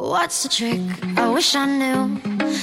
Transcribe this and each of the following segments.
What's the trick? I wish I knew.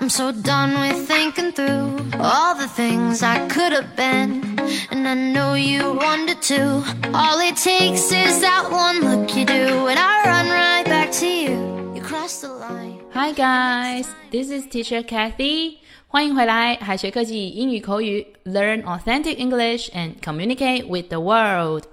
I'm so done with thinking through all the things I could have been. And I know you wanted to. All it takes is that one look you do, and I run right back to you. You cross the line. Hi guys, this is Teacher Kathy. 欢迎回来，海学科技英语口语，Learn authentic English and communicate with the world，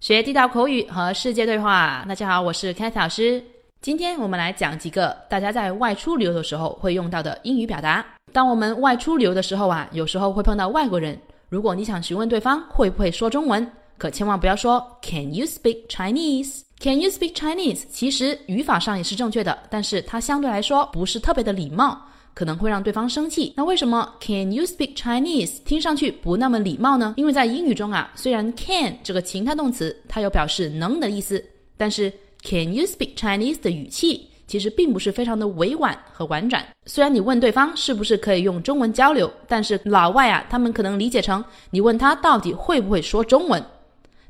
学地道口语和世界对话。大家好，我是 Kathy 老师。 今天我们来讲几个大家在外出旅游的时候会用到的英语表达。当我们外出旅游的时候啊，有时候会碰到外国人。如果你想询问对方会不会说中文，可千万不要说 Can you speak Chinese？Can you speak Chinese？其实语法上也是正确的，但是它相对来说不是特别的礼貌，可能会让对方生气。那为什么 Can you speak Chinese 听上去不那么礼貌呢？因为在英语中啊，虽然 can 这个情态动词它有表示能的意思，但是 Can you speak Chinese 的语气其实并不是非常的委婉和婉转。虽然你问对方是不是可以用中文交流，但是老外啊，他们可能理解成你问他到底会不会说中文，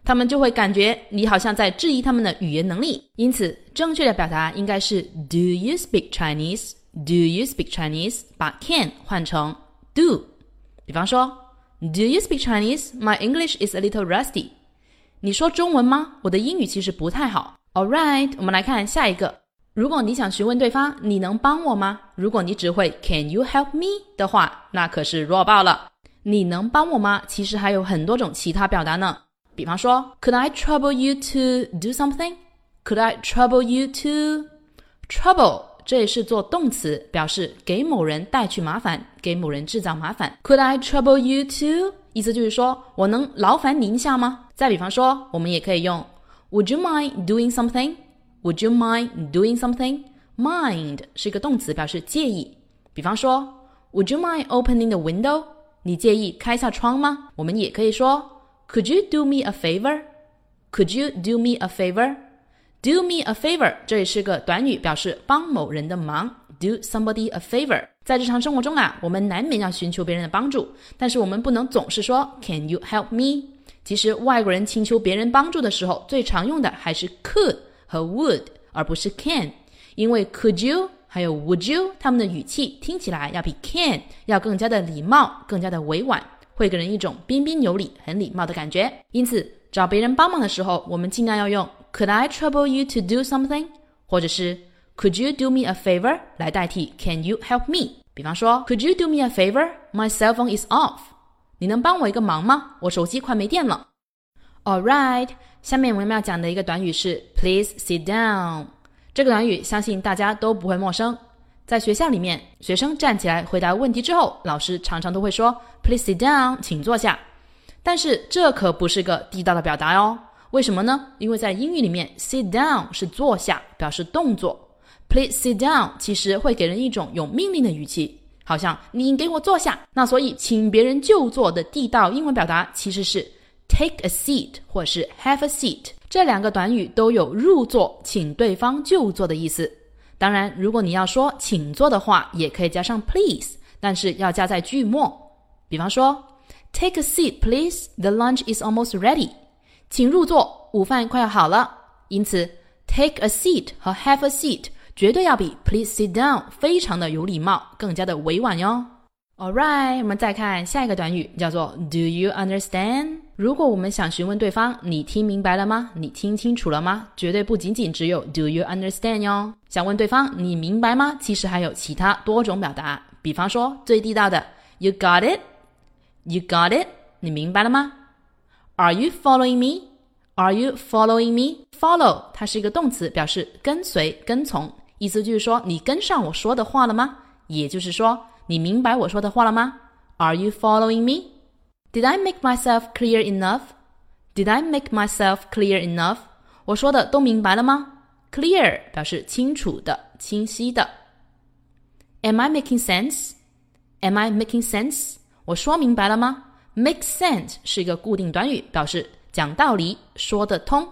他们就会感觉你好像在质疑他们的语言能力。因此，正确的表达应该是 Do you speak Chinese？Do you speak Chinese？把 can 换成 do。比方说，Do you speak Chinese？My English is a little rusty。你说中文吗？我的英语其实不太好。All right，我们来看下一个。如果你想询问对方，你能帮我吗？如果你只会 Can you help me 的话，那可是弱爆了。你能帮我吗？其实还有很多种其他表达呢。比方说，Could I trouble you to do something？Could I trouble you to trouble？这也是做动词，表示给某人带去麻烦，给某人制造麻烦。Could I trouble you to？意思就是说我能劳烦您一下吗？再比方说，我们也可以用。Would you mind doing something? Would you mind doing something? Mind 是一个动词，表示介意。比方说，Would you mind opening the window? 你介意开下窗吗？我们也可以说，Could you do me a favor? Could you do me a favor? Do me a favor 这也是个短语，表示帮某人的忙。Do somebody a favor。在日常生活中啊，我们难免要寻求别人的帮助，但是我们不能总是说 Can you help me？ 其实外国人请求别人帮助的时候，最常用的还是 could 和 would，而不是 can。因为 could you 还有 would you，他们的语气听起来要比 can 要更加的礼貌，更加的委婉，会给人一种彬彬有礼、很礼貌的感觉。因此，找别人帮忙的时候，我们尽量要用 Could I trouble you to do something？或者是 Could you do me a favor？来代替 Can you help me？比方说 Could you do me a favor？My cell phone is off。你能帮我一个忙吗？我手机快没电了。All right，下面我们要讲的一个短语是 Please sit down。这个短语相信大家都不会陌生。在学校里面，学生站起来回答问题之后，老师常常都会说 Please sit down，请坐下。但是这可不是个地道的表达哦。为什么呢？因为在英语里面，sit down 是坐下，表示动作。Please sit down 其实会给人一种有命令的语气。好像你给我坐下，那所以请别人就坐的地道英文表达其实是 take a seat 或是 have a seat，这两个短语都有入座，请对方就坐的意思。当然，如果你要说请坐的话，也可以加上 please，但是要加在句末。比方说，take a seat please，the lunch is almost ready，请入座，午饭快要好了。因此，take a seat 和 have a seat。绝对要比 Please sit down 非常的有礼貌，更加的委婉哟。All right，我们再看下一个短语，叫做 Do you understand？如果我们想询问对方，你听明白了吗？你听清楚了吗？绝对不仅仅只有 Do you understand 哟。想问对方你明白吗？其实还有其他多种表达，比方说最地道的 You got it？You got it？你明白了吗？Are you following me？Are you following me？Follow 它是一个动词，表示跟随、跟从。意思就是说，你跟上我说的话了吗？也就是说，你明白我说的话了吗？Are you following me? Did I make myself clear enough? Did I make myself clear enough? 我说的都明白了吗？Clear 表示清楚的、清晰的。Am I making sense? Am I making sense? 我说明白了吗？Make sense 是一个固定短语，表示讲道理、说得通。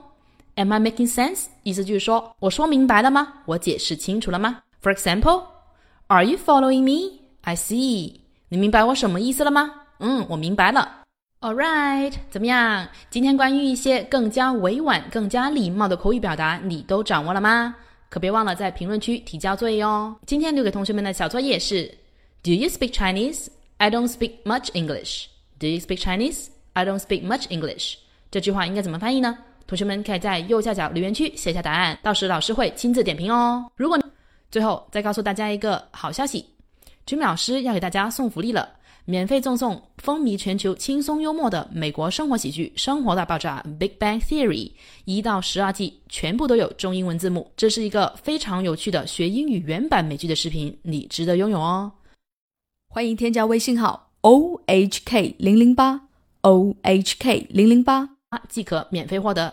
Am I making sense？意思就是说，我说明白了吗？我解释清楚了吗？For example，Are you following me？I see。你明白我什么意思了吗？嗯，我明白了。All right，怎么样？今天关于一些更加委婉、更加礼貌的口语表达，你都掌握了吗可别忘了在评论区提交作业哦。今天留给同学们的小作业是：Do you speak Chinese? I don't speak much English. Do you speak Chinese? I don't speak much English. 这句话应该怎么翻译呢？同学们可以在右下角留言区写下答案，到时老师会亲自点评哦。如果最后再告诉大家一个好消息，君老师要给大家送福利了。免费赠送风靡全球、轻松幽默的美国生活喜剧《生活大爆炸》（Big Bang Theory） 一到十二季，全部都有中英文字幕。这是一个非常有趣的学英语原版美剧的视频，你值得拥有哦！欢迎添加微信号 o h k 零零八 o h k 零零八，即可免费获得，